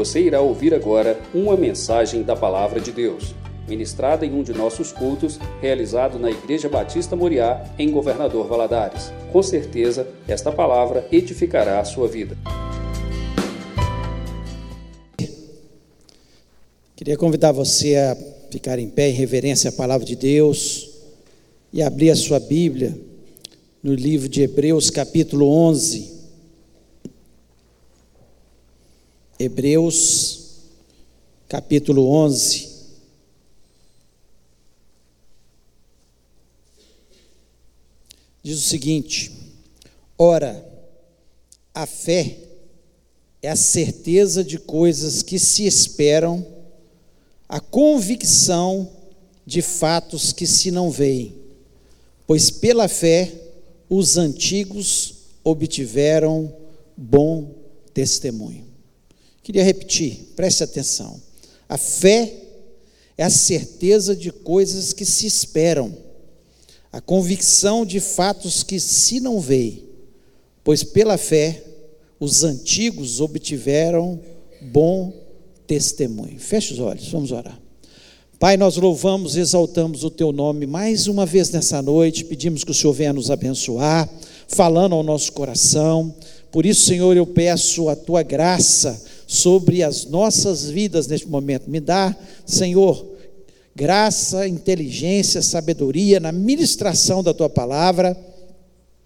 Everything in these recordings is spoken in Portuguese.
Você irá ouvir agora uma mensagem da Palavra de Deus, ministrada em um de nossos cultos, realizado na Igreja Batista Moriá, em Governador Valadares. Com certeza, esta palavra edificará a sua vida. Queria convidar você a ficar em pé em reverência à palavra de Deus e abrir a sua Bíblia no livro de Hebreus, capítulo 11. Hebreus, capítulo 11. Diz o seguinte: Ora, a fé é a certeza de coisas que se esperam, a convicção de fatos que se não veem, pois pela fé os antigos obtiveram bom testemunho. Queria repetir, preste atenção. A fé é a certeza de coisas que se esperam, a convicção de fatos que se não veem, pois pela fé os antigos obtiveram bom testemunho. Feche os olhos, vamos orar. Pai, nós louvamos, exaltamos o teu nome mais uma vez nessa noite, pedimos que o Senhor venha nos abençoar, falando ao nosso coração. Por isso, Senhor, eu peço a tua graça sobre as nossas vidas neste momento. Me dá, Senhor, graça, inteligência, sabedoria na ministração da tua palavra.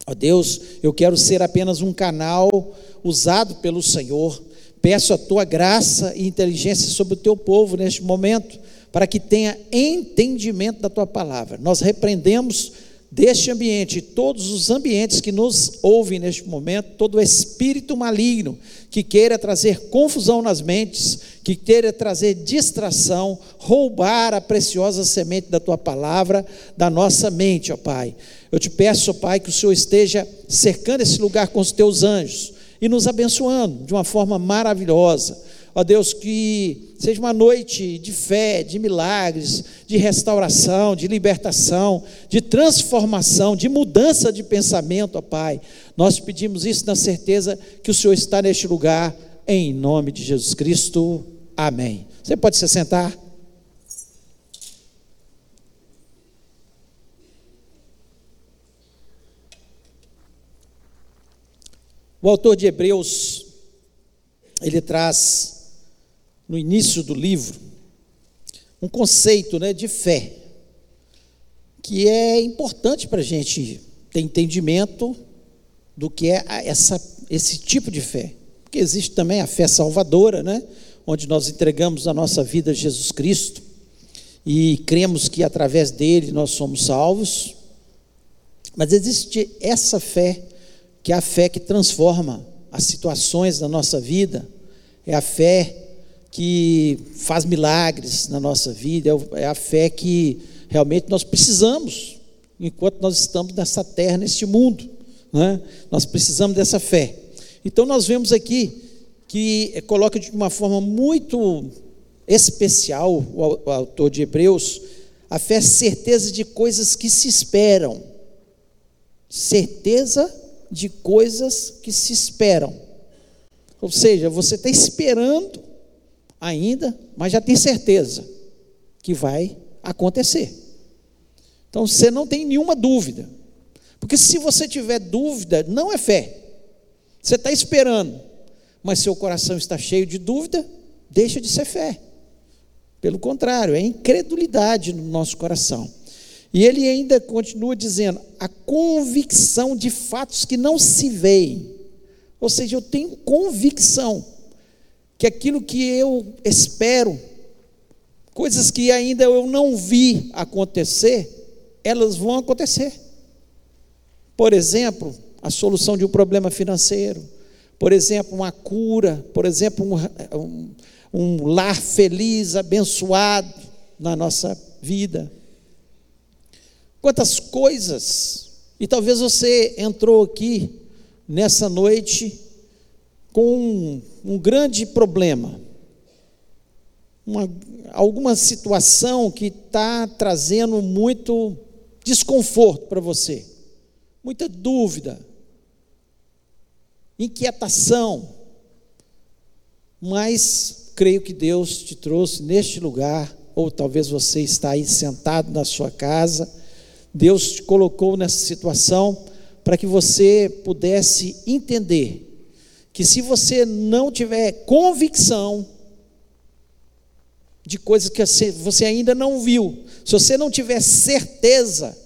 Ó Deus, eu quero ser apenas um canal usado pelo Senhor. Peço a tua graça e inteligência sobre o teu povo neste momento, para que tenha entendimento da tua palavra. Nós repreendemos deste ambiente, todos os ambientes que nos ouvem neste momento, todo espírito maligno que queira trazer confusão nas mentes, que queira trazer distração, roubar a preciosa semente da tua palavra da nossa mente, ó Pai. Eu te peço, ó Pai, que o Senhor esteja cercando esse lugar com os teus anjos e nos abençoando de uma forma maravilhosa Ó Deus, que seja uma noite de fé, de milagres, de restauração, de libertação, de transformação, de mudança de pensamento, ó Pai. Nós pedimos isso na certeza que o Senhor está neste lugar, em nome de Jesus Cristo. Amém. Você pode se sentar? O autor de Hebreus, ele traz no início do livro, um conceito né, de fé, que é importante para a gente ter entendimento do que é essa, esse tipo de fé. Porque existe também a fé salvadora, né, onde nós entregamos a nossa vida a Jesus Cristo e cremos que através dele nós somos salvos. Mas existe essa fé, que é a fé que transforma as situações da nossa vida, é a fé que faz milagres na nossa vida, é, é a fé que realmente nós precisamos, enquanto nós estamos nessa terra, neste mundo. Né? Nós precisamos dessa fé. Então, nós vemos aqui que coloca de uma forma muito especial o autor de Hebreus, a fé é certeza de coisas que se esperam. Certeza de coisas que se esperam. Ou seja, você está esperando ainda, mas já tem certeza que vai acontecer. Então você não tem nenhuma dúvida. Porque se você tiver dúvida, não é fé. Você está esperando, mas seu coração está cheio de dúvida, deixa de ser fé. Pelo contrário, é incredulidade no nosso coração. E ele ainda continua dizendo: a convicção de fatos que não se veem. Ou seja, eu tenho convicção que aquilo que eu espero, coisas que ainda eu não vi acontecer, elas vão acontecer. Por exemplo, a solução de um problema financeiro, por exemplo, uma cura, por exemplo, um, um, um lar feliz, abençoado na nossa vida. Quantas coisas, e talvez você entrou aqui nessa noite com um, um grande problema, uma, alguma situação que está trazendo muito desconforto para você, muita dúvida, inquietação, mas creio que Deus te trouxe neste lugar, ou talvez você está aí sentado na sua casa. Deus te colocou nessa situação para que você pudesse entender que se você não tiver convicção de coisas que você ainda não viu, se você não tiver certeza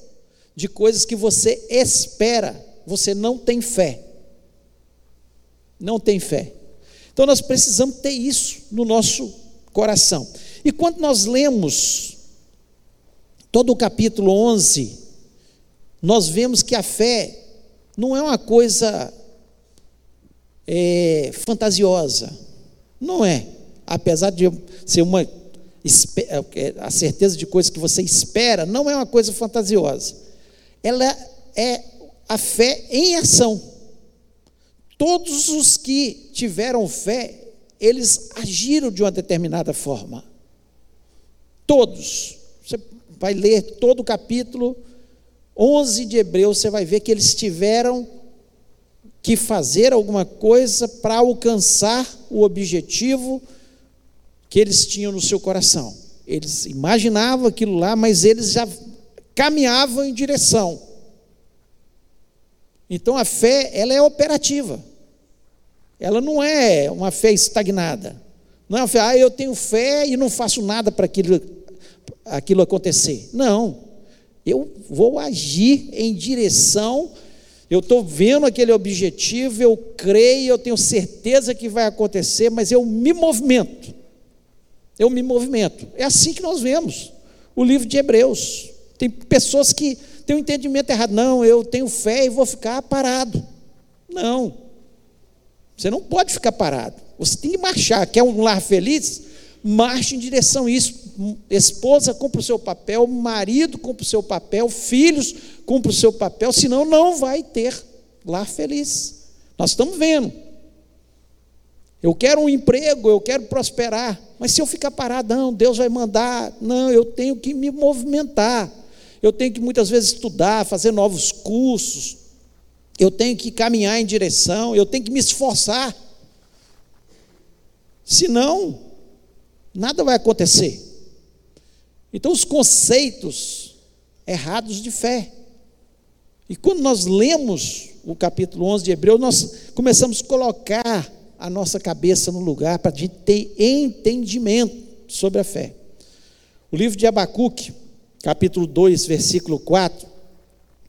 de coisas que você espera, você não tem fé. Não tem fé. Então nós precisamos ter isso no nosso coração. E quando nós lemos todo o capítulo 11, nós vemos que a fé não é uma coisa é, fantasiosa. Não é. Apesar de ser uma é, a certeza de coisas que você espera, não é uma coisa fantasiosa. Ela é a fé em ação. Todos os que tiveram fé, eles agiram de uma determinada forma. Todos. Você vai ler todo o capítulo 11 de Hebreus, você vai ver que eles tiveram que fazer alguma coisa para alcançar o objetivo que eles tinham no seu coração. Eles imaginavam aquilo lá, mas eles já caminhavam em direção. Então a fé, ela é operativa. Ela não é uma fé estagnada. Não é uma fé, ah, eu tenho fé e não faço nada para aquilo, aquilo acontecer. Não. Eu vou agir em direção eu estou vendo aquele objetivo, eu creio, eu tenho certeza que vai acontecer, mas eu me movimento. Eu me movimento. É assim que nós vemos o livro de Hebreus. Tem pessoas que têm um entendimento errado. Não, eu tenho fé e vou ficar parado. Não. Você não pode ficar parado. Você tem que marchar. Quer um lar feliz? Marche em direção a isso. Esposa cumpre o seu papel, marido cumpre o seu papel, filhos cumpre o seu papel, senão não vai ter lar feliz. Nós estamos vendo. Eu quero um emprego, eu quero prosperar, mas se eu ficar parado, não, Deus vai mandar, não, eu tenho que me movimentar. Eu tenho que muitas vezes estudar, fazer novos cursos. Eu tenho que caminhar em direção, eu tenho que me esforçar. Senão, nada vai acontecer. Então, os conceitos errados de fé. E quando nós lemos o capítulo 11 de Hebreus, nós começamos a colocar a nossa cabeça no lugar para a gente ter entendimento sobre a fé. O livro de Abacuque, capítulo 2, versículo 4,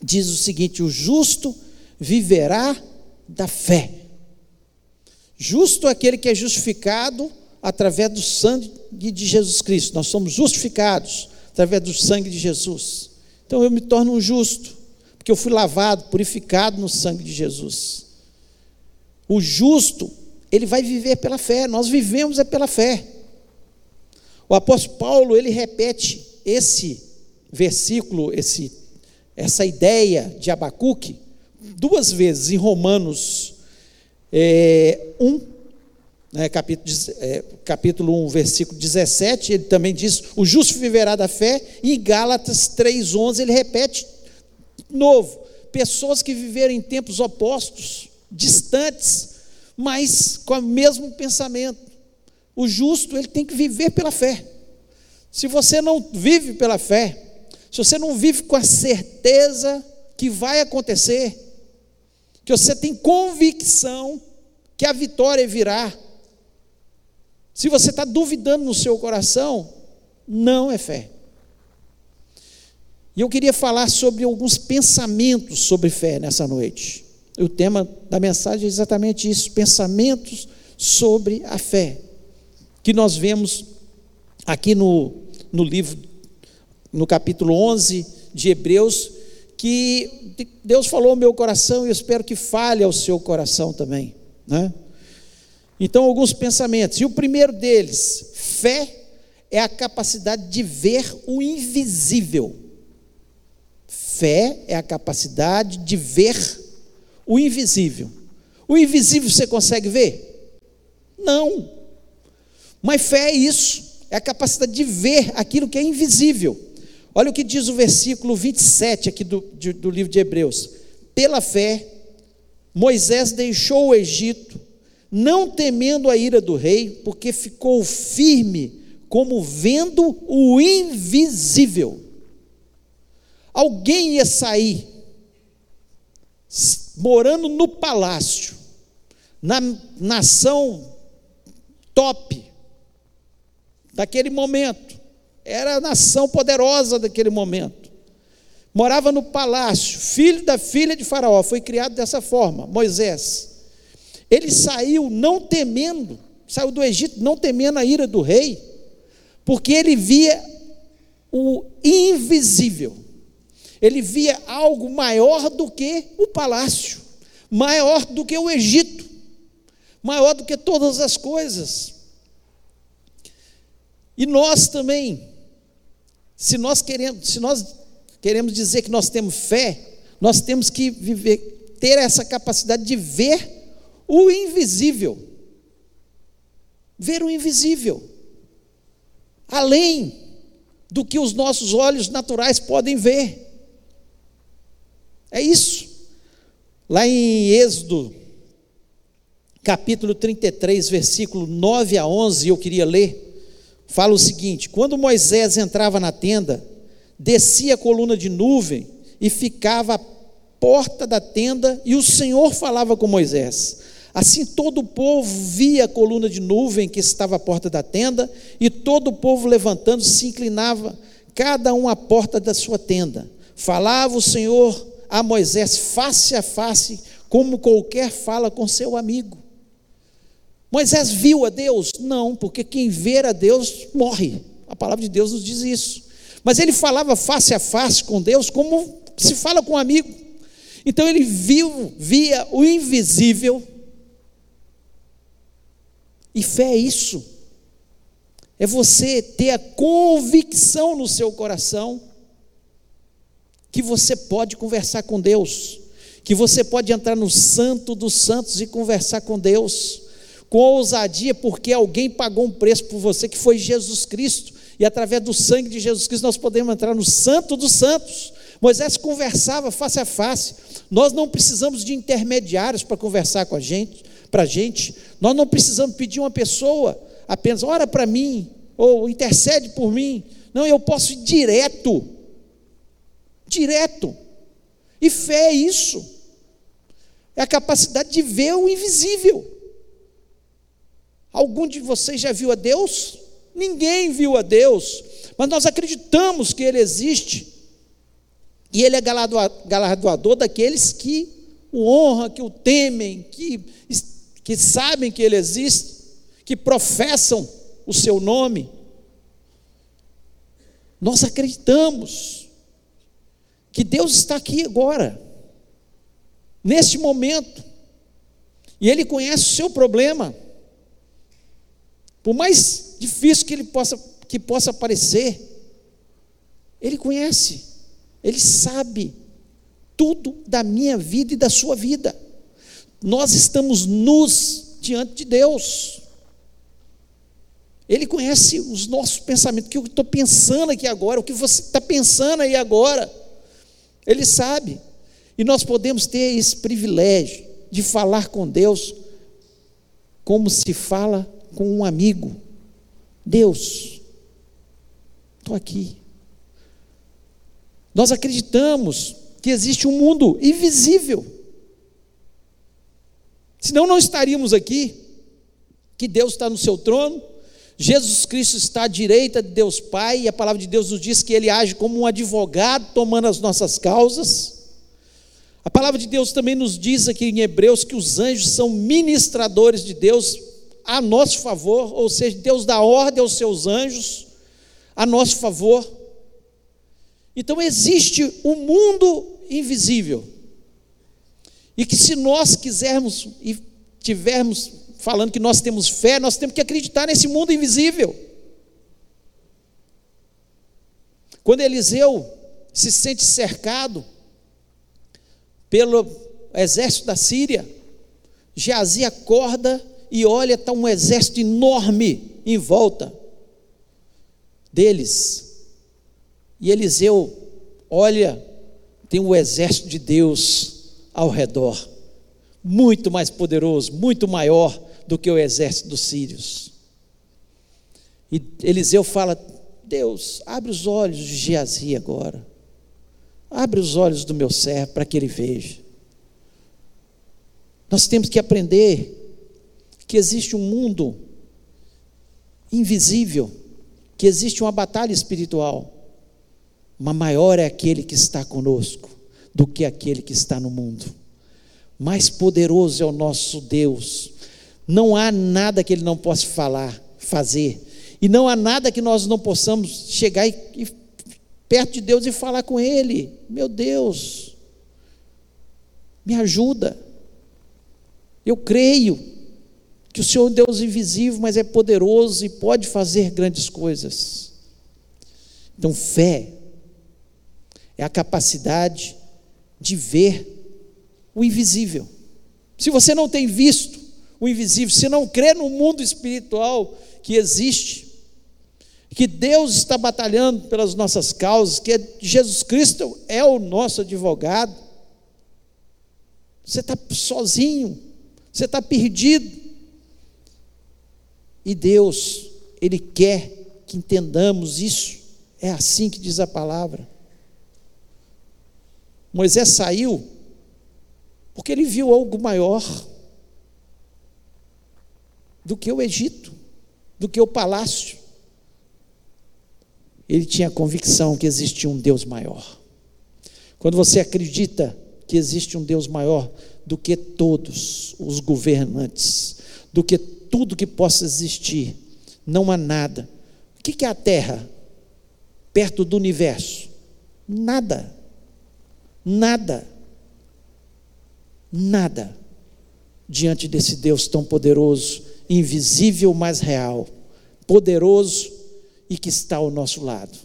diz o seguinte: O justo viverá da fé. Justo é aquele que é justificado através do sangue de Jesus Cristo. Nós somos justificados através do sangue de Jesus. Então eu me torno um justo porque eu fui lavado, purificado no sangue de Jesus. O justo, ele vai viver pela fé, nós vivemos é pela fé. O apóstolo Paulo, ele repete esse versículo, esse, essa ideia de Abacuque, duas vezes em Romanos é, 1, né, capítulo, é, capítulo 1, versículo 17, ele também diz: O justo viverá da fé, e em Gálatas 3,11 ele repete novo, pessoas que viveram em tempos opostos, distantes, mas com o mesmo pensamento. O justo, ele tem que viver pela fé. Se você não vive pela fé, se você não vive com a certeza que vai acontecer, que você tem convicção que a vitória virá, se você está duvidando no seu coração, não é fé. E eu queria falar sobre alguns pensamentos sobre fé nessa noite. O tema da mensagem é exatamente isso: pensamentos sobre a fé. Que nós vemos aqui no, no livro, no capítulo 11 de Hebreus, que Deus falou ao meu coração e eu espero que fale ao seu coração também. Né? Então, alguns pensamentos. E o primeiro deles, fé é a capacidade de ver o invisível. Fé é a capacidade de ver o invisível. O invisível você consegue ver? Não. Mas fé é isso, é a capacidade de ver aquilo que é invisível. Olha o que diz o versículo 27 aqui do, do livro de Hebreus. Pela fé, Moisés deixou o Egito, não temendo a ira do rei, porque ficou firme, como vendo o invisível. Alguém ia sair, morando no palácio, na nação top daquele momento, era a nação poderosa daquele momento. Morava no palácio, filho da filha de Faraó, foi criado dessa forma, Moisés. Ele saiu não temendo, saiu do Egito não temendo a ira do rei, porque ele via o invisível. Ele via algo maior do que o palácio, maior do que o Egito, maior do que todas as coisas. E nós também, se nós queremos, se nós queremos dizer que nós temos fé, nós temos que viver, ter essa capacidade de ver o invisível. Ver o invisível. Além do que os nossos olhos naturais podem ver. É isso. Lá em Êxodo, capítulo 33, versículo 9 a 11, eu queria ler, fala o seguinte: Quando Moisés entrava na tenda, descia a coluna de nuvem e ficava à porta da tenda, e o Senhor falava com Moisés. Assim todo o povo via a coluna de nuvem que estava à porta da tenda, e todo o povo levantando se inclinava, cada um à porta da sua tenda. Falava o Senhor a Moisés face a face, como qualquer fala com seu amigo. Moisés viu a Deus? Não, porque quem vê a Deus morre. A palavra de Deus nos diz isso. Mas ele falava face a face com Deus como se fala com um amigo. Então ele viu, via o invisível e fé é isso. É você ter a convicção no seu coração que você pode conversar com Deus, que você pode entrar no Santo dos Santos e conversar com Deus, com ousadia, porque alguém pagou um preço por você, que foi Jesus Cristo, e através do sangue de Jesus Cristo nós podemos entrar no Santo dos Santos. Moisés conversava face a face, nós não precisamos de intermediários para conversar com a gente, para a gente. Nós não precisamos pedir uma pessoa apenas, ora para mim, ou intercede por mim. Não, eu posso ir direto. Direto. E fé é isso. É a capacidade de ver o invisível. Algum de vocês já viu a Deus? Ninguém viu a Deus, mas nós acreditamos que Ele existe. E Ele é galardoador daqueles que o honram, que o temem, que que sabem que Ele existe, que professam o Seu nome. Nós acreditamos que Deus está aqui agora, neste momento, e Ele conhece o seu problema, por mais difícil que ele possa, que possa parecer, Ele conhece, Ele sabe tudo da minha vida e da sua vida nós estamos nus diante de Deus. Ele conhece os nossos pensamentos, o que eu estou pensando aqui agora, o que você está pensando aí agora. Ele sabe. E nós podemos ter esse privilégio de falar com Deus como se fala com um amigo. Deus, estou aqui. Nós acreditamos que existe um mundo invisível Senão não estaríamos aqui, que Deus está no seu trono, Jesus Cristo está à direita de Deus Pai, e a palavra de Deus nos diz que ele age como um advogado tomando as nossas causas. A palavra de Deus também nos diz aqui em Hebreus que os anjos são ministradores de Deus a nosso favor, ou seja, Deus dá ordem aos seus anjos a nosso favor. Então existe um mundo invisível e que se nós quisermos e tivermos falando que nós temos fé, nós temos que acreditar nesse mundo invisível. Quando Eliseu se sente cercado pelo exército da Síria, Geazi acorda e olha, está um exército enorme em volta deles. E Eliseu olha, tem o exército de Deus ao redor, muito mais poderoso, muito maior do que o exército dos sírios. E Eliseu fala: Deus, abre os olhos de Geazi agora. Abre os olhos do meu servo para que ele veja. Nós temos que aprender que existe um mundo invisível, que existe uma batalha espiritual, mas maior é aquele que está conosco do que aquele que está no mundo. Mais poderoso é o nosso Deus. Não há nada que ele não possa falar, fazer. E não há nada que nós não possamos chegar e, e perto de Deus e falar com Ele. Meu Deus, me ajuda. Eu creio que o Senhor é um Deus invisível, mas é poderoso e pode fazer grandes coisas. Então, fé é a capacidade de ver o invisível. Se você não tem visto o invisível, se não crê no mundo espiritual que existe, que Deus está batalhando pelas nossas causas, que Jesus Cristo é o nosso advogado. Você está sozinho, você está perdido. E Deus, Ele quer que entendamos isso. É assim que diz a palavra. Moisés saiu porque ele viu algo maior do que o Egito, do que o palácio ele tinha a convicção que existia um Deus maior. Quando você acredita que existe um Deus maior do que todos os governantes, do que tudo que possa existir, não há nada. O que é a Terra perto do universo? Nada. Nada. Nada diante desse Deus tão poderoso, invisível, mas real, poderoso e que está ao nosso lado.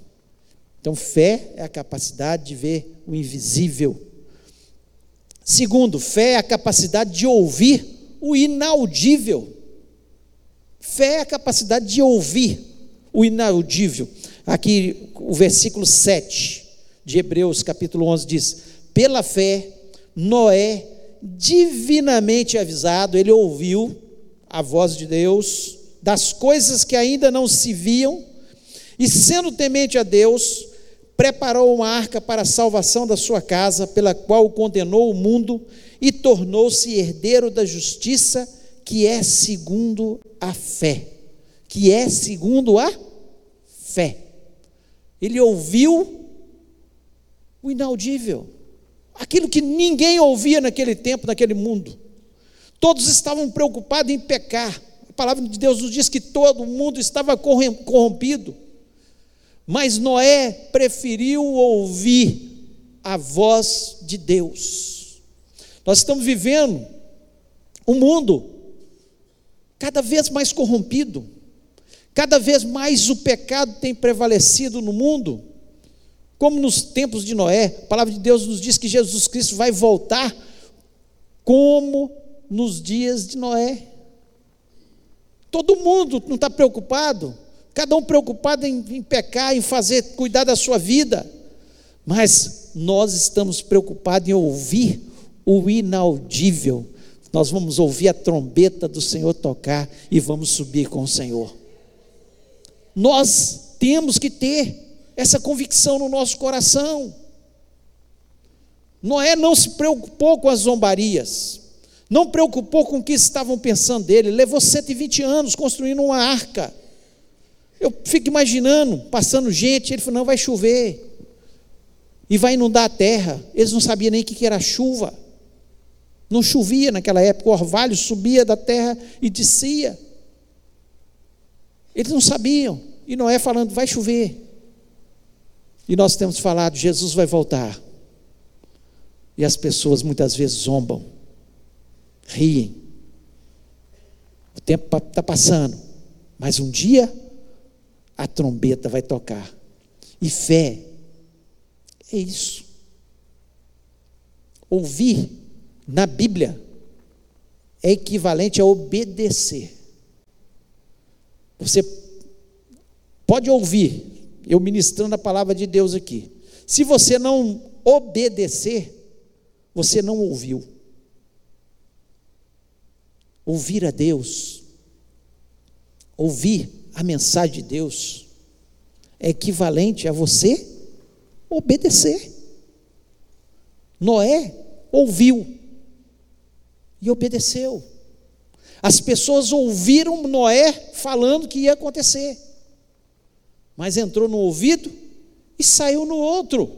Então, fé é a capacidade de ver o invisível. Segundo, fé é a capacidade de ouvir o inaudível. Fé é a capacidade de ouvir o inaudível. Aqui, o versículo 7 de Hebreus, capítulo 11, diz: Pela fé, Noé, divinamente avisado, ele ouviu a voz de Deus das coisas que ainda não se viam e sendo temente a Deus, preparou uma arca para a salvação da sua casa, pela qual condenou o mundo e tornou-se herdeiro da justiça, que é segundo a fé. Que é segundo a fé. Ele ouviu o inaudível, aquilo que ninguém ouvia naquele tempo, naquele mundo. Todos estavam preocupados em pecar. A palavra de Deus nos diz que todo mundo estava corrompido. Mas Noé preferiu ouvir a voz de Deus. Nós estamos vivendo um mundo cada vez mais corrompido, cada vez mais o pecado tem prevalecido no mundo, como nos tempos de Noé. A palavra de Deus nos diz que Jesus Cristo vai voltar como nos dias de Noé. Todo mundo não está preocupado cada um preocupado em, em pecar, em fazer, cuidar da sua vida, mas nós estamos preocupados em ouvir o inaudível. Nós vamos ouvir a trombeta do Senhor tocar e vamos subir com o Senhor. Nós temos que ter essa convicção no nosso coração. Noé não se preocupou com as zombarias, não preocupou com o que estavam pensando dele, levou 120 anos construindo uma arca. Eu fico imaginando, passando gente, ele falou: não, vai chover. E vai inundar a terra. Eles não sabiam nem o que era chuva. Não chovia naquela época, o orvalho subia da terra e descia. Eles não sabiam. E Noé falando: vai chover. E nós temos falado: Jesus vai voltar. E as pessoas muitas vezes zombam, riem. O tempo está passando, mas um dia a trombeta vai tocar. E fé é isso. Ouvir na Bíblia é equivalente a obedecer. Você pode ouvir, eu ministrando a palavra de Deus aqui. Se você não obedecer, você não ouviu. ouvir a Deus, ouvir a mensagem de Deus, é equivalente a você obedecer. Noé ouviu e obedeceu. As pessoas ouviram Noé falando que ia acontecer, mas entrou no ouvido e saiu no outro.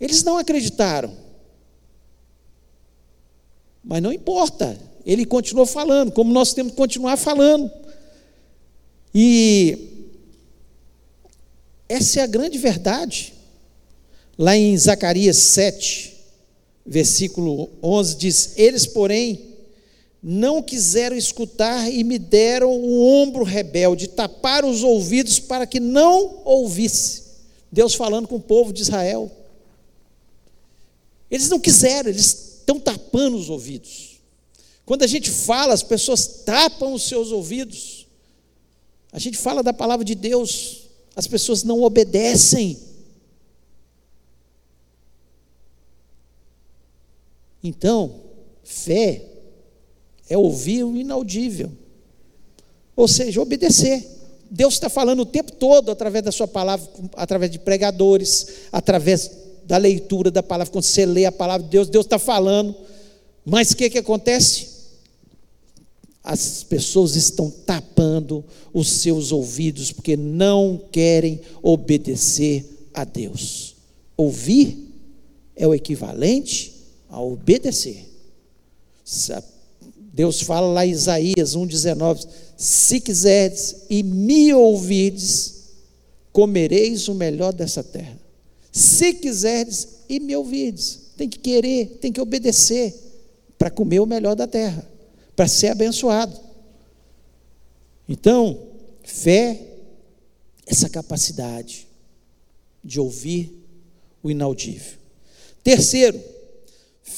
Eles não acreditaram. Mas não importa, ele continuou falando, como nós temos que continuar falando. E essa é a grande verdade. Lá em Zacarias 7, versículo 11, diz: Eles, porém, não quiseram escutar e me deram o ombro rebelde, taparam os ouvidos para que não ouvisse. Deus falando com o povo de Israel. Eles não quiseram, eles estão tapando os ouvidos. Quando a gente fala, as pessoas tapam os seus ouvidos. A gente fala da palavra de Deus, as pessoas não obedecem. Então, fé é ouvir o inaudível, ou seja, obedecer. Deus está falando o tempo todo através da sua palavra, através de pregadores, através da leitura da palavra, quando você lê a palavra de Deus, Deus está falando, mas o que, que acontece? As pessoas estão tapando os seus ouvidos porque não querem obedecer a Deus. Ouvir é o equivalente a obedecer. Deus fala lá em Isaías 1,19: Se quiseres e me ouvides, comereis o melhor dessa terra. Se quiseres e me ouvides, tem que querer, tem que obedecer para comer o melhor da terra, para ser abençoado. Então, fé, essa capacidade de ouvir o inaudível. Terceiro,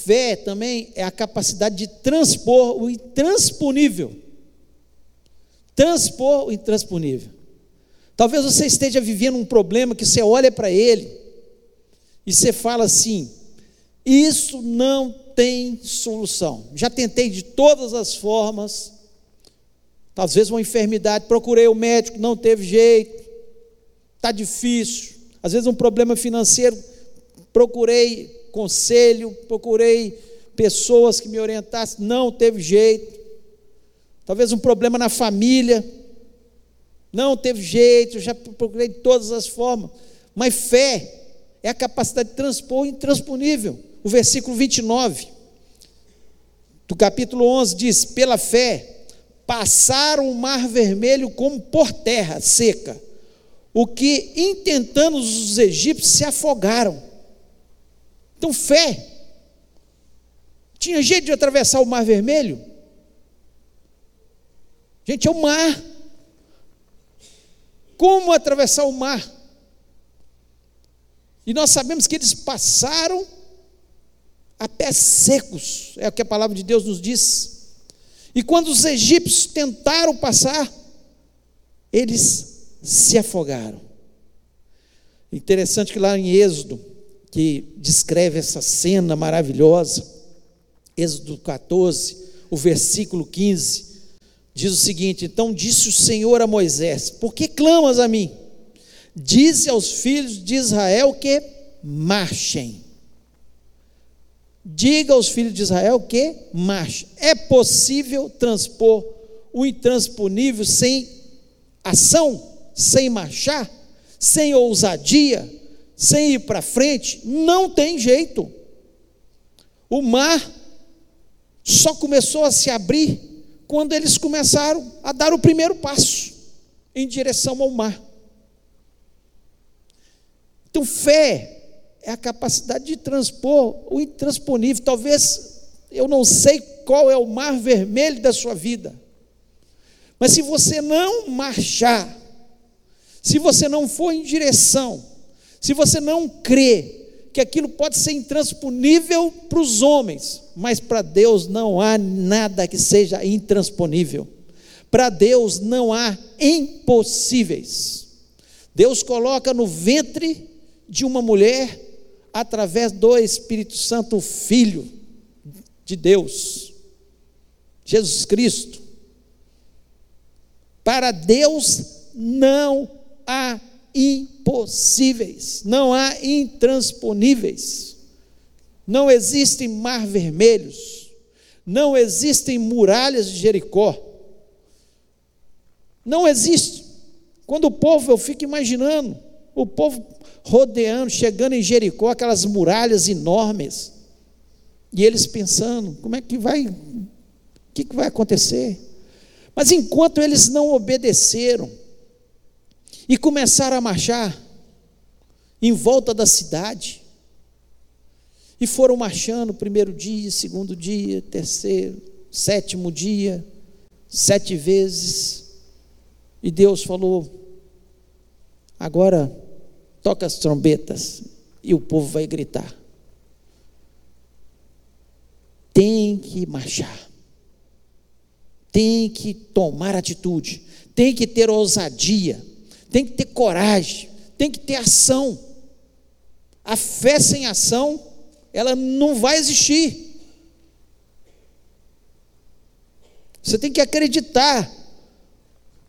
Fé também é a capacidade de transpor o intransponível. Transpor o intransponível. Talvez você esteja vivendo um problema que você olha para ele e você fala assim: isso não tem solução. Já tentei de todas as formas. Às vezes uma enfermidade, procurei o médico, não teve jeito. Está difícil. Às vezes um problema financeiro, procurei conselho, procurei pessoas que me orientassem, não teve jeito. Talvez um problema na família, não teve jeito, já procurei de todas as formas. Mas fé é a capacidade de transpor intransponível. O versículo 29 do capítulo 11 diz: Pela fé passaram o mar vermelho como por terra seca, o que intentando os egípcios se afogaram. Então, fé. Tinha jeito de atravessar o Mar Vermelho? Gente, é o mar. Como atravessar o mar? E nós sabemos que eles passaram a pés secos, é o que a palavra de Deus nos diz. E quando os egípcios tentaram passar, eles se afogaram. Interessante que lá em Êxodo, que descreve essa cena maravilhosa. Êxodo 14, o versículo 15, diz o seguinte: Então disse o Senhor a Moisés: Por que clamas a mim? Dize aos filhos de Israel que marchem. Diga aos filhos de Israel que marchem. É possível transpor o intransponível sem ação, sem marchar, sem ousadia, sem ir para frente, não tem jeito. O mar só começou a se abrir quando eles começaram a dar o primeiro passo em direção ao mar. Então, fé é a capacidade de transpor o intransponível. Talvez eu não sei qual é o mar vermelho da sua vida, mas se você não marchar, se você não for em direção se você não crê que aquilo pode ser intransponível para os homens, mas para Deus não há nada que seja intransponível. Para Deus não há impossíveis. Deus coloca no ventre de uma mulher, através do Espírito Santo, o Filho de Deus. Jesus Cristo. Para Deus não há impossíveis, não há intransponíveis, não existem mar vermelhos, não existem muralhas de Jericó, não existe. Quando o povo, eu fico imaginando, o povo rodeando, chegando em Jericó, aquelas muralhas enormes, e eles pensando: como é que vai, o que, que vai acontecer? Mas enquanto eles não obedeceram e começaram a marchar em volta da cidade, e foram marchando primeiro dia, segundo dia, terceiro, sétimo dia, sete vezes, e Deus falou: agora toca as trombetas, e o povo vai gritar. Tem que marchar. Tem que tomar atitude, tem que ter ousadia, tem que ter coragem, tem que ter ação. A fé sem ação, ela não vai existir. Você tem que acreditar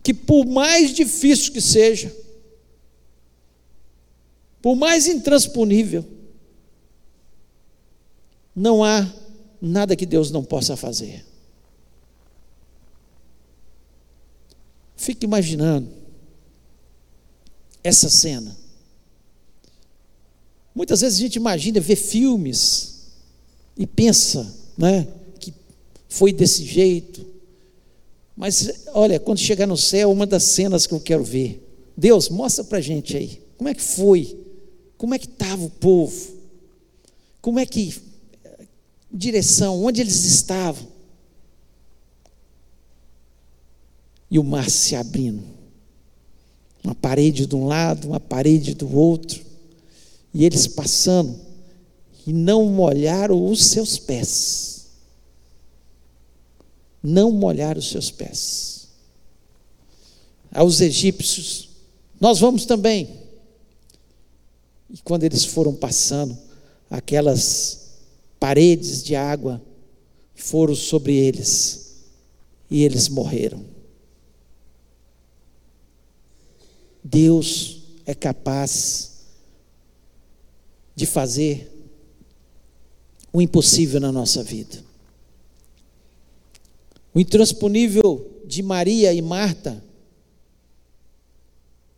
que, por mais difícil que seja, por mais intransponível, não há nada que Deus não possa fazer. Fique imaginando essa cena. Muitas vezes a gente imagina ver filmes e pensa, né, que foi desse jeito. Mas olha, quando chegar no céu, uma das cenas que eu quero ver. Deus, mostra para a gente aí. Como é que foi? Como é que estava o povo? Como é que direção, onde eles estavam? e o mar se abrindo. Uma parede de um lado, uma parede do outro, e eles passando e não molharam os seus pés. Não molharam os seus pés. Aos egípcios, nós vamos também. E quando eles foram passando, aquelas paredes de água foram sobre eles e eles morreram. Deus é capaz de fazer o impossível na nossa vida. O intransponível de Maria e Marta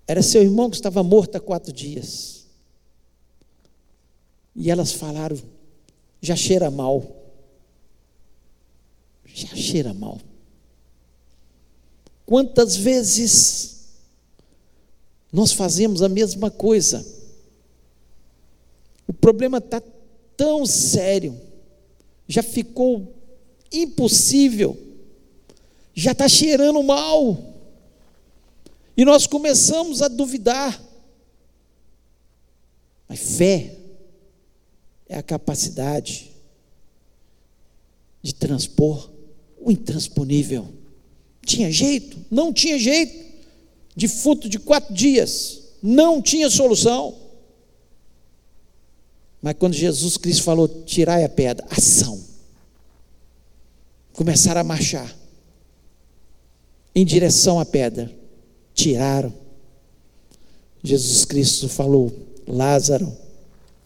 era seu irmão que estava morto há quatro dias. E elas falaram: já cheira mal. Já cheira mal. Quantas vezes nós fazemos a mesma coisa. O problema está tão sério, já ficou impossível, já está cheirando mal, e nós começamos a duvidar. Mas fé é a capacidade de transpor o intransponível. Tinha jeito? Não tinha jeito defunto de quatro dias, não tinha solução. Mas quando Jesus Cristo falou, tirai a pedra, ação. Começaram a marchar em direção à pedra. Tiraram. Jesus Cristo falou: Lázaro,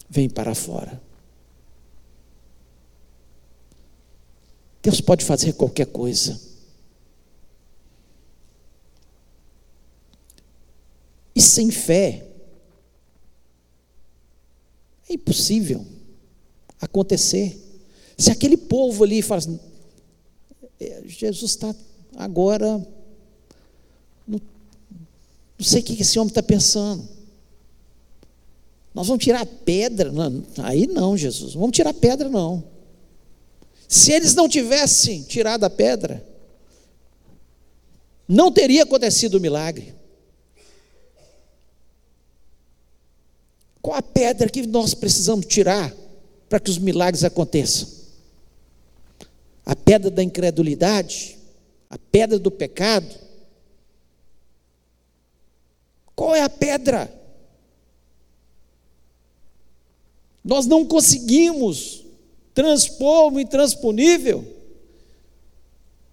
vem para fora. Deus pode fazer qualquer coisa. E sem fé, é impossível acontecer. Se aquele povo ali fala assim, é, Jesus está agora, não, não sei o que esse homem está pensando. Nós vamos tirar pedra? Não, aí não, Jesus, não vamos tirar pedra, não. Se eles não tivessem tirado a pedra, não teria acontecido o milagre. Qual a pedra que nós precisamos tirar para que os milagres aconteçam? A pedra da incredulidade? A pedra do pecado? Qual é a pedra? Nós não conseguimos transpor o intransponível.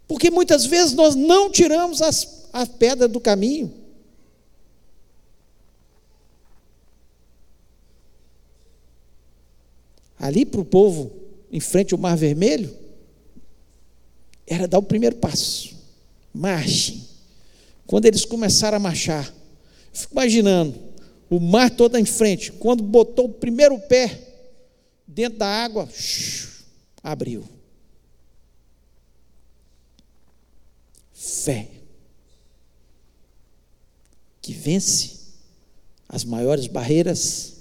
Porque muitas vezes nós não tiramos as, a pedra do caminho. Ali para o povo, em frente ao Mar Vermelho, era dar o primeiro passo. Marche. Quando eles começaram a marchar, fico imaginando, o mar todo em frente, quando botou o primeiro pé dentro da água, abriu. Fé que vence as maiores barreiras,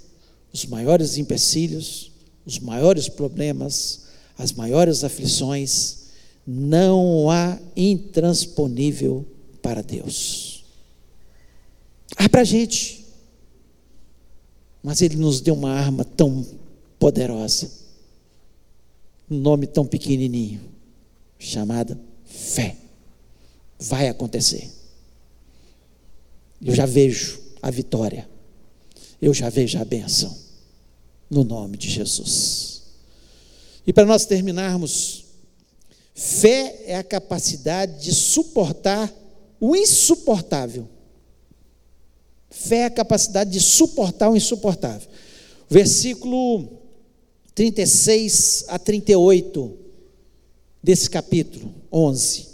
os maiores empecilhos, os maiores problemas, as maiores aflições, não há intransponível para Deus. Há para a gente, mas Ele nos deu uma arma tão poderosa, um nome tão pequenininho, chamada fé. Vai acontecer. Eu já vejo a vitória, eu já vejo a benção, no nome de Jesus. E para nós terminarmos, fé é a capacidade de suportar o insuportável. Fé é a capacidade de suportar o insuportável. Versículo 36 a 38 desse capítulo 11.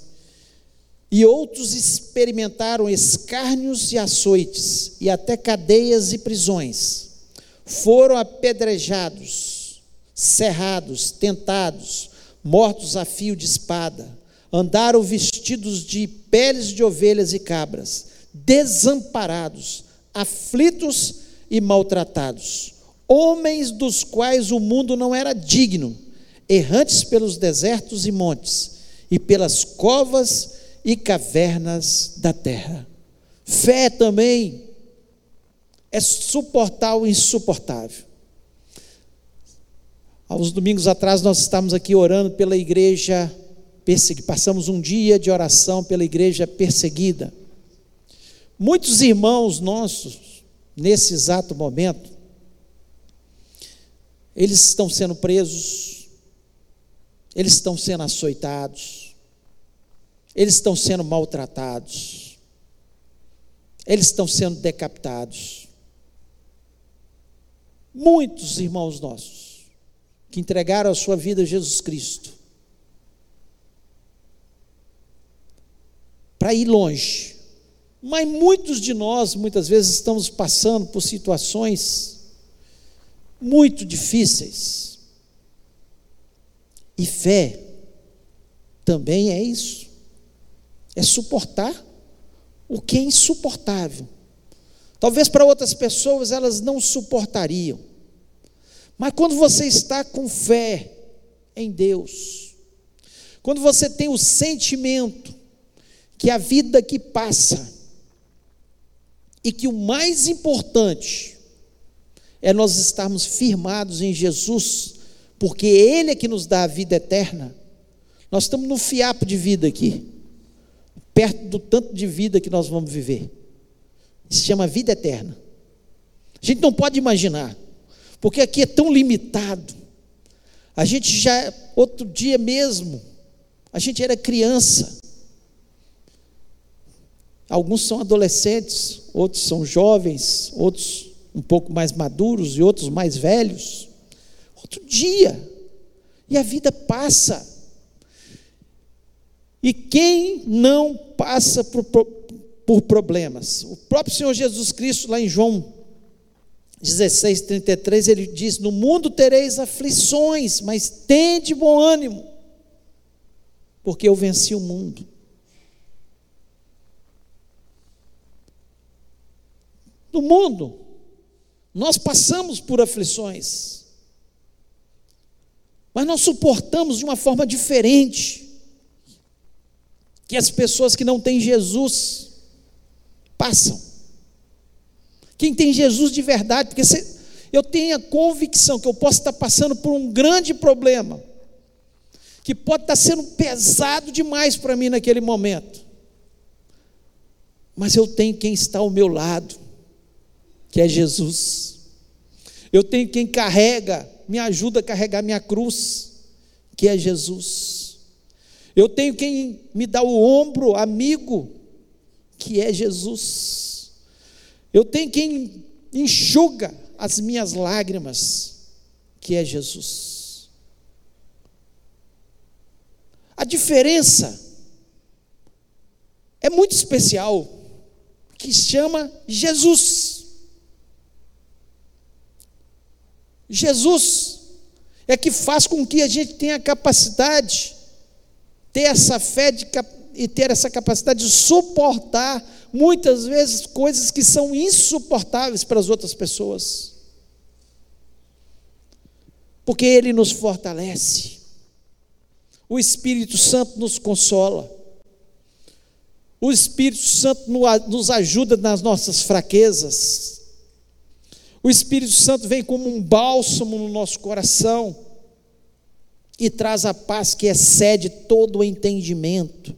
E outros experimentaram escárnios e açoites, e até cadeias e prisões. Foram apedrejados, cerrados, tentados, mortos a fio de espada. Andaram vestidos de peles de ovelhas e cabras, desamparados, aflitos e maltratados. Homens dos quais o mundo não era digno, errantes pelos desertos e montes, e pelas covas e cavernas da terra. Fé também é suportar o insuportável. Há uns domingos atrás nós estávamos aqui orando pela igreja perseguida. Passamos um dia de oração pela igreja perseguida. Muitos irmãos nossos, nesse exato momento, eles estão sendo presos, eles estão sendo açoitados, eles estão sendo maltratados, eles estão sendo decapitados. Muitos irmãos nossos que entregaram a sua vida a Jesus Cristo para ir longe, mas muitos de nós, muitas vezes, estamos passando por situações muito difíceis. E fé também é isso é suportar o que é insuportável. Talvez para outras pessoas elas não suportariam. Mas quando você está com fé em Deus, quando você tem o sentimento que a vida que passa e que o mais importante é nós estarmos firmados em Jesus, porque Ele é que nos dá a vida eterna. Nós estamos no fiapo de vida aqui perto do tanto de vida que nós vamos viver. Se chama vida eterna. A gente não pode imaginar, porque aqui é tão limitado. A gente já, outro dia mesmo, a gente era criança. Alguns são adolescentes, outros são jovens, outros um pouco mais maduros e outros mais velhos. Outro dia, e a vida passa. E quem não passa por, problemas? O próprio Senhor Jesus Cristo, lá em João 16, 33, ele diz: No mundo tereis aflições, mas tende bom ânimo, porque eu venci o mundo. No mundo, nós passamos por aflições, mas nós suportamos de uma forma diferente que as pessoas que não têm Jesus passam. Quem tem Jesus de verdade, porque se, eu tenho a convicção que eu posso estar passando por um grande problema, que pode estar sendo pesado demais para mim naquele momento, mas eu tenho quem está ao meu lado, que é Jesus. Eu tenho quem carrega, me ajuda a carregar minha cruz, que é Jesus. Eu tenho quem me dá o ombro amigo, que é Jesus. Eu tenho quem enxuga as minhas lágrimas, que é Jesus. A diferença é muito especial, que chama Jesus. Jesus é que faz com que a gente tenha capacidade, ter essa fé de, e ter essa capacidade de suportar muitas vezes coisas que são insuportáveis para as outras pessoas. Porque Ele nos fortalece, o Espírito Santo nos consola, o Espírito Santo nos ajuda nas nossas fraquezas, o Espírito Santo vem como um bálsamo no nosso coração e traz a paz que excede todo o entendimento.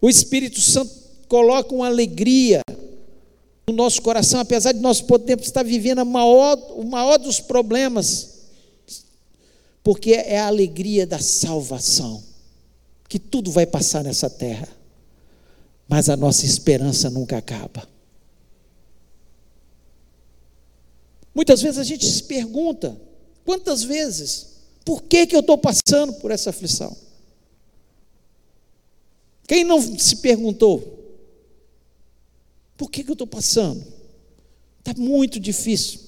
O Espírito Santo coloca uma alegria no nosso coração, apesar de nós podermos estar vivendo maior, o maior dos problemas, porque é a alegria da salvação, que tudo vai passar nessa terra, mas a nossa esperança nunca acaba. Muitas vezes a gente se pergunta, quantas vezes, por que, que eu estou passando por essa aflição? Quem não se perguntou, por que, que eu estou passando? Está muito difícil.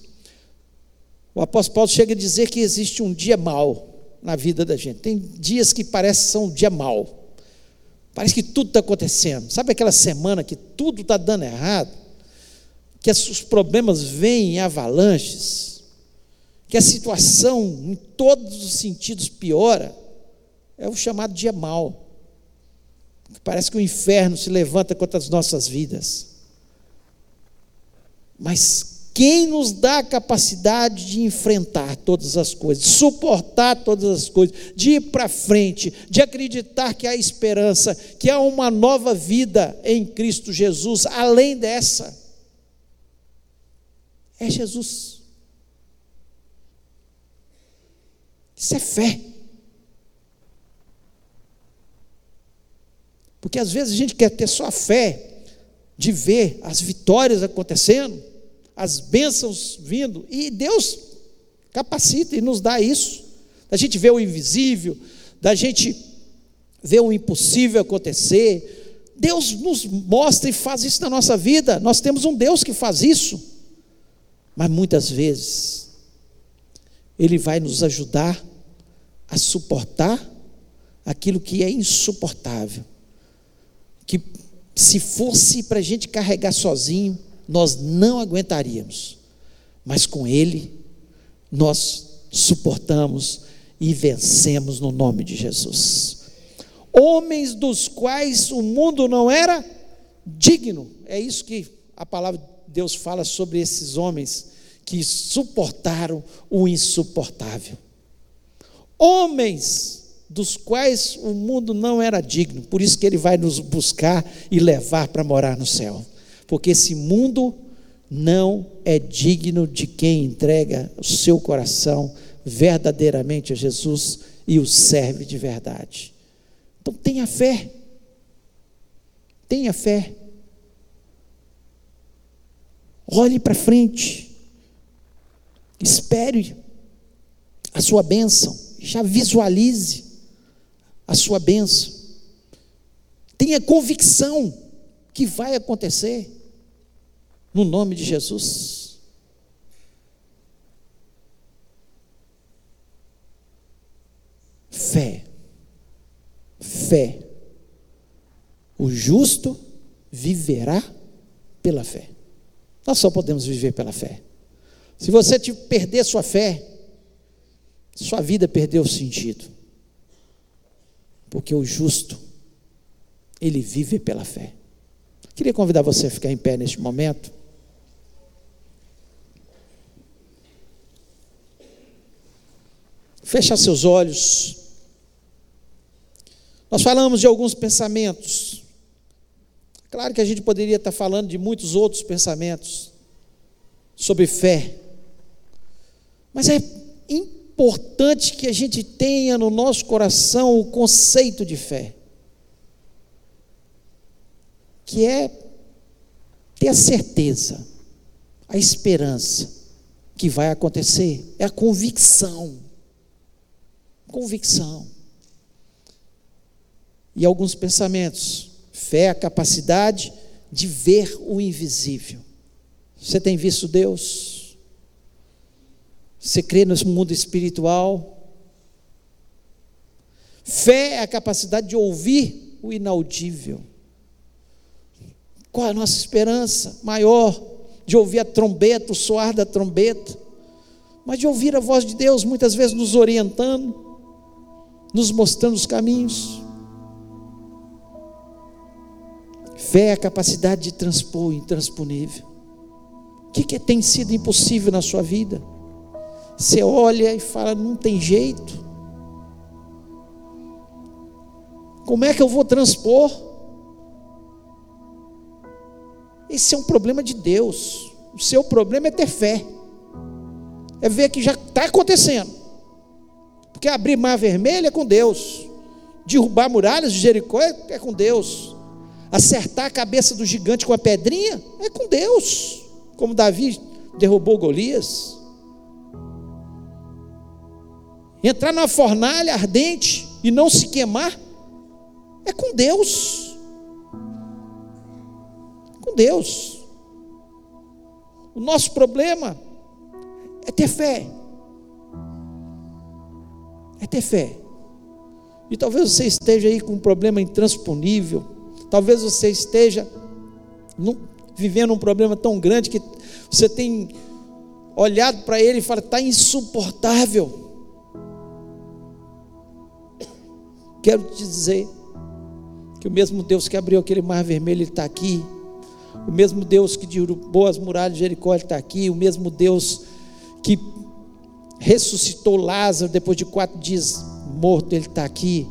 O apóstolo Paulo chega a dizer que existe um dia mau na vida da gente. Tem dias que parecem ser um dia mau. Parece que tudo está acontecendo. Sabe aquela semana que tudo está dando errado? que os problemas vêm em avalanches, que a situação em todos os sentidos piora, é o chamado dia mal. Parece que o inferno se levanta contra as nossas vidas. Mas quem nos dá a capacidade de enfrentar todas as coisas, de suportar todas as coisas, de ir para frente, de acreditar que há esperança, que há uma nova vida em Cristo Jesus, além dessa é Jesus. Isso é fé. Porque às vezes a gente quer ter só a fé de ver as vitórias acontecendo, as bênçãos vindo, e Deus capacita e nos dá isso. Da gente ver o invisível, da gente ver o impossível acontecer. Deus nos mostra e faz isso na nossa vida. Nós temos um Deus que faz isso. Mas muitas vezes, Ele vai nos ajudar a suportar aquilo que é insuportável. Que se fosse para a gente carregar sozinho, nós não aguentaríamos. Mas com Ele, nós suportamos e vencemos no nome de Jesus. Homens dos quais o mundo não era digno. É isso que a palavra Deus fala sobre esses homens que suportaram o insuportável. Homens dos quais o mundo não era digno, por isso que ele vai nos buscar e levar para morar no céu. Porque esse mundo não é digno de quem entrega o seu coração verdadeiramente a Jesus e o serve de verdade. Então tenha fé. Tenha fé. Olhe para frente. Espere a sua bênção. Já visualize a sua bênção. Tenha convicção que vai acontecer. No nome de Jesus. Fé. Fé. O justo viverá pela fé. Nós só podemos viver pela fé. Se você perder sua fé, sua vida perdeu o sentido. Porque o justo, ele vive pela fé. Queria convidar você a ficar em pé neste momento. Fecha seus olhos. Nós falamos de alguns pensamentos Claro que a gente poderia estar falando de muitos outros pensamentos sobre fé, mas é importante importante que a gente tenha no nosso coração o conceito de fé, que é ter a certeza, a esperança que vai acontecer, é a convicção. Convicção. E alguns pensamentos. Fé é a capacidade de ver o invisível. Você tem visto Deus? Você crê no mundo espiritual? Fé é a capacidade de ouvir o inaudível. Qual é a nossa esperança maior? De ouvir a trombeta, o soar da trombeta, mas de ouvir a voz de Deus, muitas vezes nos orientando, nos mostrando os caminhos. Fé é a capacidade de transpor o intransponível. O que, que tem sido impossível na sua vida? Você olha e fala, não tem jeito. Como é que eu vou transpor? Esse é um problema de Deus. O seu problema é ter fé. É ver que já está acontecendo. Porque abrir mar vermelho é com Deus. Derrubar muralhas de Jericó é, é com Deus. Acertar a cabeça do gigante com a pedrinha é com Deus. Como Davi derrubou Golias. Entrar na fornalha ardente e não se queimar é com Deus com Deus. O nosso problema é ter fé. É ter fé. E talvez você esteja aí com um problema intransponível. Talvez você esteja vivendo um problema tão grande que você tem olhado para ele e fala: está insuportável. Quero te dizer que o mesmo Deus que abriu aquele mar vermelho, está aqui o mesmo Deus que derrubou as muralhas de Jericó está aqui. O mesmo Deus que ressuscitou Lázaro depois de quatro dias morto, Ele está aqui.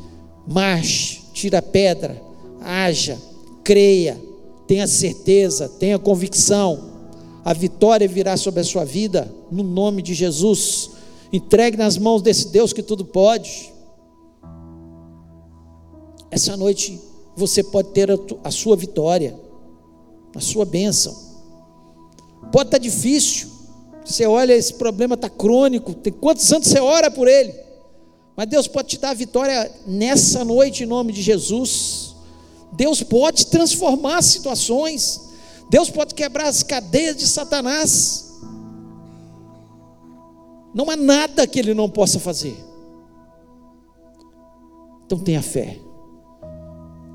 Marche, tira a pedra, haja, creia, tenha certeza, tenha convicção. A vitória virá sobre a sua vida, no nome de Jesus. Entregue nas mãos desse Deus que tudo pode. Essa noite você pode ter a sua vitória a sua bênção. Pode estar difícil, você olha, esse problema está crônico, tem quantos anos você ora por ele? Mas Deus pode te dar a vitória nessa noite, em nome de Jesus. Deus pode transformar situações, Deus pode quebrar as cadeias de Satanás. Não há nada que ele não possa fazer. Então tenha fé.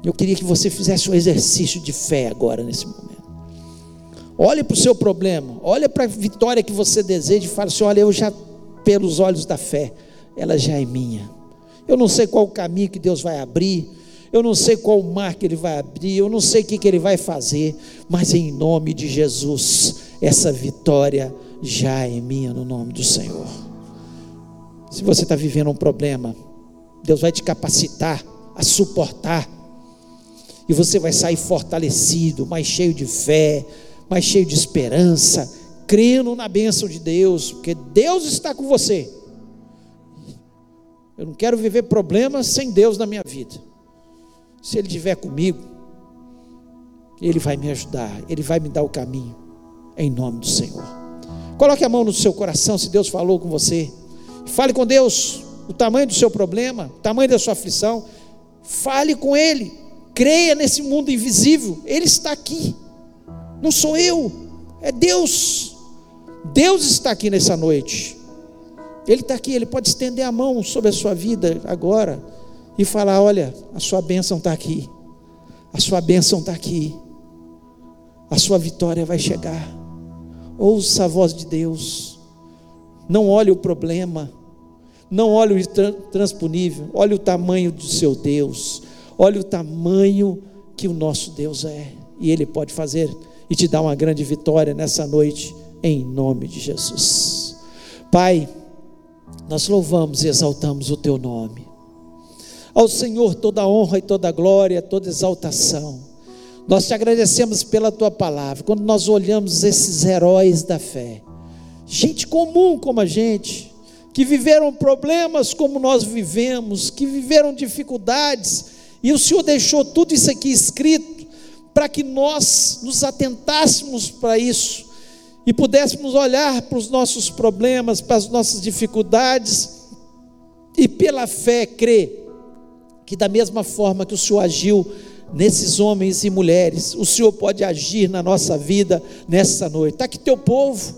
Eu queria que você fizesse um exercício de fé agora, nesse momento. Olhe para o seu problema, olhe para a vitória que você deseja e fale assim: olha, eu já, pelos olhos da fé, ela já é minha. Eu não sei qual o caminho que Deus vai abrir, eu não sei qual o mar que Ele vai abrir, eu não sei o que, que Ele vai fazer, mas em nome de Jesus, essa vitória já é minha no nome do Senhor. Se você está vivendo um problema, Deus vai te capacitar a suportar e você vai sair fortalecido, mais cheio de fé, mais cheio de esperança, crendo na bênção de Deus, porque Deus está com você. Eu não quero viver problemas sem Deus na minha vida. Se Ele estiver comigo, Ele vai me ajudar, Ele vai me dar o caminho, em nome do Senhor. Coloque a mão no seu coração se Deus falou com você. Fale com Deus o tamanho do seu problema, o tamanho da sua aflição. Fale com Ele. Creia nesse mundo invisível, Ele está aqui. Não sou eu, é Deus. Deus está aqui nessa noite. Ele está aqui, Ele pode estender a mão sobre a sua vida agora e falar: Olha, a sua bênção está aqui, a sua bênção está aqui, a sua vitória vai chegar. Ouça a voz de Deus, não olhe o problema, não olhe o transponível, olhe o tamanho do seu Deus, Olha o tamanho que o nosso Deus é, e Ele pode fazer e te dar uma grande vitória nessa noite, em nome de Jesus. Pai, nós louvamos e exaltamos o Teu nome. Ao Senhor toda honra e toda glória, toda exaltação. Nós te agradecemos pela tua palavra. Quando nós olhamos esses heróis da fé, gente comum como a gente, que viveram problemas como nós vivemos, que viveram dificuldades, e o Senhor deixou tudo isso aqui escrito para que nós nos atentássemos para isso e pudéssemos olhar para os nossos problemas, para as nossas dificuldades e pela fé crer que da mesma forma que o Senhor agiu nesses homens e mulheres, o Senhor pode agir na nossa vida nessa noite. Está aqui teu povo,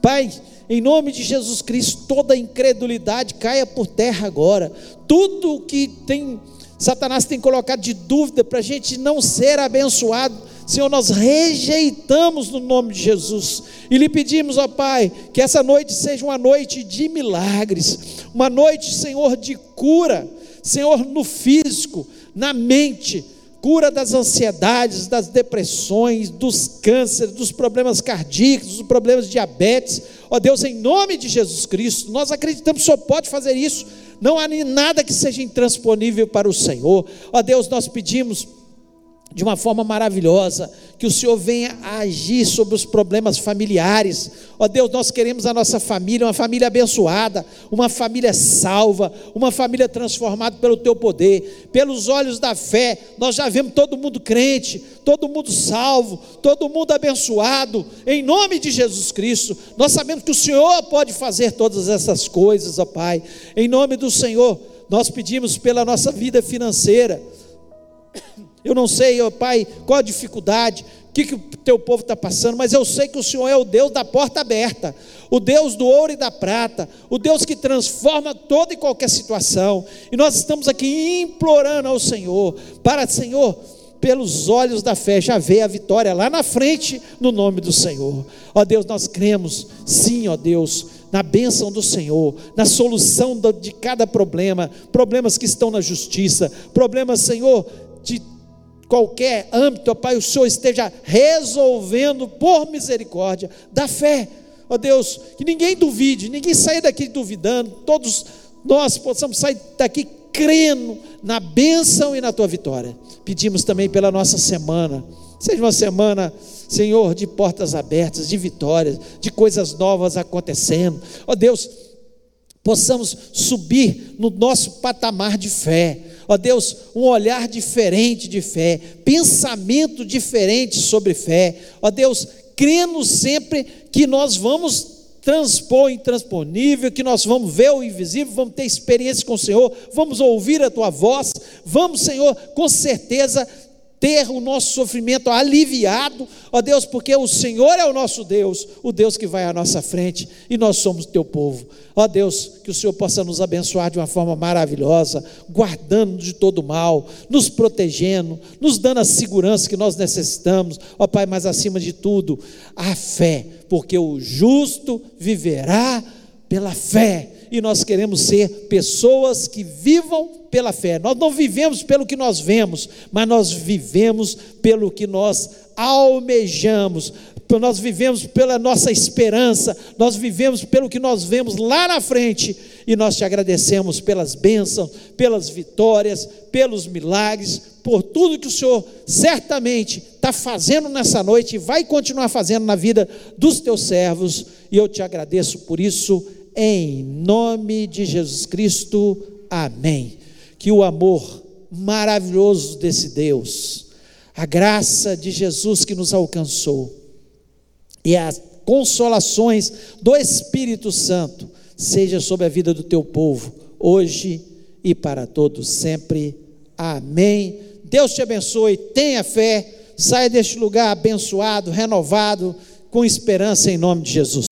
Pai em nome de Jesus Cristo, toda incredulidade caia por terra agora. Tudo que tem Satanás tem colocado de dúvida para a gente não ser abençoado, Senhor, nós rejeitamos no nome de Jesus e lhe pedimos, ó Pai, que essa noite seja uma noite de milagres, uma noite, Senhor, de cura, Senhor, no físico, na mente, cura das ansiedades, das depressões, dos cânceres, dos problemas cardíacos, dos problemas de diabetes. Ó Deus, em nome de Jesus Cristo, nós acreditamos que o Senhor pode fazer isso. Não há nada que seja intransponível para o Senhor. Ó Deus, nós pedimos de uma forma maravilhosa, que o Senhor venha agir sobre os problemas familiares. Ó Deus, nós queremos a nossa família, uma família abençoada, uma família salva, uma família transformada pelo teu poder. Pelos olhos da fé, nós já vemos todo mundo crente, todo mundo salvo, todo mundo abençoado, em nome de Jesus Cristo. Nós sabemos que o Senhor pode fazer todas essas coisas, ó Pai. Em nome do Senhor, nós pedimos pela nossa vida financeira eu não sei, ó Pai, qual a dificuldade, o que, que o teu povo está passando, mas eu sei que o Senhor é o Deus da porta aberta, o Deus do ouro e da prata, o Deus que transforma toda e qualquer situação. E nós estamos aqui implorando ao Senhor, para, Senhor, pelos olhos da fé, já vê a vitória lá na frente, no nome do Senhor. Ó Deus, nós cremos, sim, ó Deus, na bênção do Senhor, na solução de cada problema, problemas que estão na justiça, problemas, Senhor, de qualquer âmbito, ó Pai, o Senhor esteja resolvendo por misericórdia da fé. Ó Deus, que ninguém duvide, ninguém saia daqui duvidando, todos nós possamos sair daqui crendo na bênção e na tua vitória. Pedimos também pela nossa semana, seja uma semana, Senhor, de portas abertas, de vitórias, de coisas novas acontecendo. Ó Deus, possamos subir no nosso patamar de fé. Ó Deus, um olhar diferente de fé, pensamento diferente sobre fé, ó Deus, crendo sempre que nós vamos transpor o intransponível, que nós vamos ver o invisível, vamos ter experiência com o Senhor, vamos ouvir a tua voz, vamos, Senhor, com certeza ter o nosso sofrimento aliviado, ó Deus, porque o Senhor é o nosso Deus, o Deus que vai à nossa frente e nós somos teu povo. Ó Deus, que o Senhor possa nos abençoar de uma forma maravilhosa, guardando de todo mal, nos protegendo, nos dando a segurança que nós necessitamos, ó Pai, mas acima de tudo, a fé, porque o justo viverá pela fé e nós queremos ser pessoas que vivam pela fé. Nós não vivemos pelo que nós vemos, mas nós vivemos pelo que nós almejamos, nós vivemos pela nossa esperança, nós vivemos pelo que nós vemos lá na frente, e nós te agradecemos pelas bênçãos, pelas vitórias, pelos milagres, por tudo que o Senhor certamente está fazendo nessa noite e vai continuar fazendo na vida dos teus servos, e eu te agradeço por isso em nome de Jesus Cristo. Amém. Que o amor maravilhoso desse Deus, a graça de Jesus que nos alcançou e as consolações do Espírito Santo seja sobre a vida do teu povo, hoje e para todos sempre. Amém. Deus te abençoe, tenha fé, saia deste lugar abençoado, renovado, com esperança em nome de Jesus.